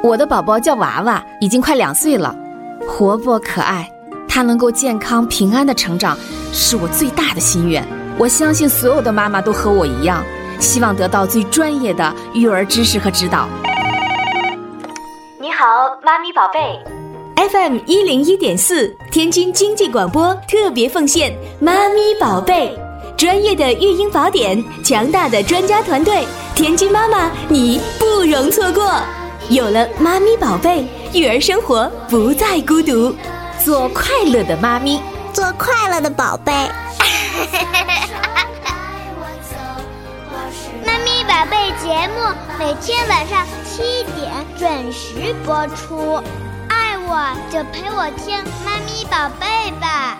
我的宝宝叫娃娃，已经快两岁了，活泼可爱。他能够健康平安的成长，是我最大的心愿。我相信所有的妈妈都和我一样，希望得到最专业的育儿知识和指导。你好，妈咪宝贝。FM 一零一点四，天津经济广播特别奉献《妈咪宝贝》，专业的育婴宝典，强大的专家团队，天津妈妈你不容错过。有了妈咪宝贝，育儿生活不再孤独。做快乐的妈咪，做快乐的宝贝。妈咪宝贝节目每天晚上七点准时播出，爱我就陪我听妈咪宝贝吧。